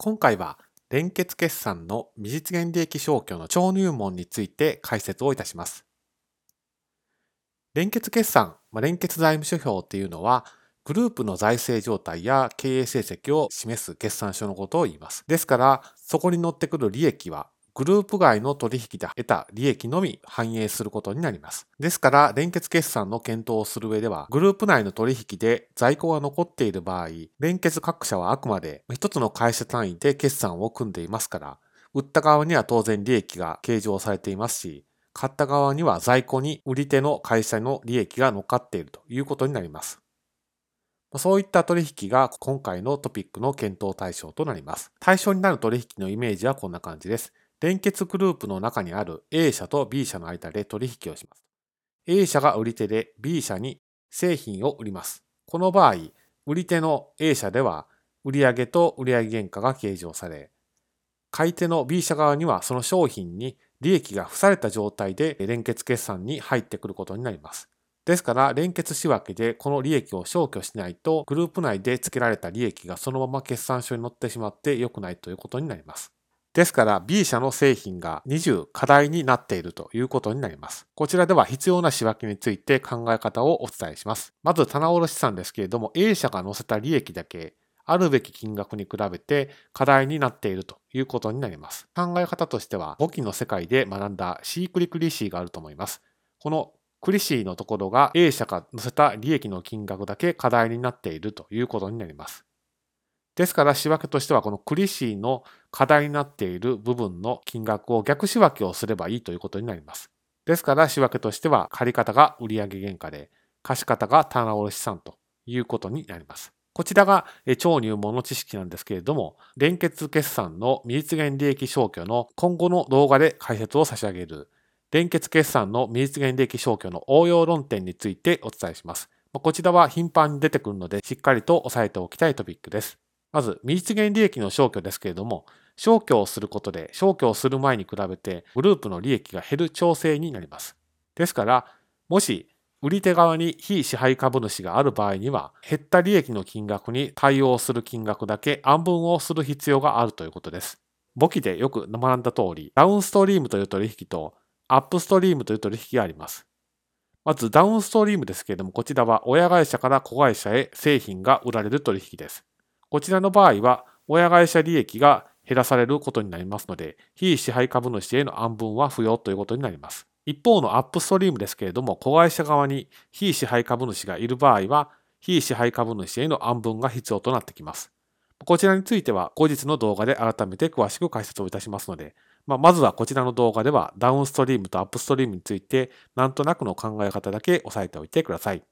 今回は連結決算の未実現利益消去の超入門について解説をいたします。連結決算、まあ、連結財務諸表っていうのは、グループの財政状態や経営成績を示す決算書のことを言います。ですから、そこに載ってくる利益はグループ外の取引で得た利益のみ反映することになります。ですから、連結決算の検討をする上では、グループ内の取引で在庫が残っている場合、連結各社はあくまで一つの会社単位で決算を組んでいますから、売った側には当然利益が計上されていますし、買った側には在庫に売り手の会社の利益が乗っかっているということになります。そういった取引が今回のトピックの検討対象となります。対象になる取引のイメージはこんな感じです。連結グループの中にある A 社と B 社の間で取引をします。A 社が売り手で B 社に製品を売ります。この場合、売り手の A 社では売上と売上原価が計上され、買い手の B 社側にはその商品に利益が付された状態で連結決算に入ってくることになります。ですから、連結仕分けでこの利益を消去しないと、グループ内で付けられた利益がそのまま決算書に載ってしまって良くないということになります。ですから B 社の製品が20課題になっているということになります。こちらでは必要な仕分けについて考え方をお伝えします。まず棚卸資産ですけれども A 社が載せた利益だけあるべき金額に比べて課題になっているということになります。考え方としては簿記の世界で学んだシークリクリシーがあると思います。このクリシーのところが A 社が載せた利益の金額だけ課題になっているということになります。ですから仕分けとしてはこのクリシーの課題になっている部分の金額を逆仕分けをすればいいということになります。ですから仕分けとしては借方が売上原価で貸方が棚卸資産ということになります。こちらが超入門の知識なんですけれども、連結決算の未実現利益消去の今後の動画で解説を差し上げる、連結決算の未実現利益消去の応用論点についてお伝えします。こちらは頻繁に出てくるので、しっかりと押さえておきたいトピックです。まず、未実現利益の消去ですけれども、消去をすることで、消去をする前に比べて、グループの利益が減る調整になります。ですから、もし、売り手側に非支配株主がある場合には、減った利益の金額に対応する金額だけ暗分をする必要があるということです。簿記でよく学んだ通り、ダウンストリームという取引と、アップストリームという取引があります。まず、ダウンストリームですけれども、こちらは親会社から子会社へ製品が売られる取引です。こちらの場合は、親会社利益が減らされることになりますので、非支配株主への暗分は不要ということになります。一方のアップストリームですけれども、子会社側に非支配株主がいる場合は、非支配株主への暗分が必要となってきます。こちらについては後日の動画で改めて詳しく解説をいたしますので、まあ、まずはこちらの動画ではダウンストリームとアップストリームについてなんとなくの考え方だけ押さえておいてください。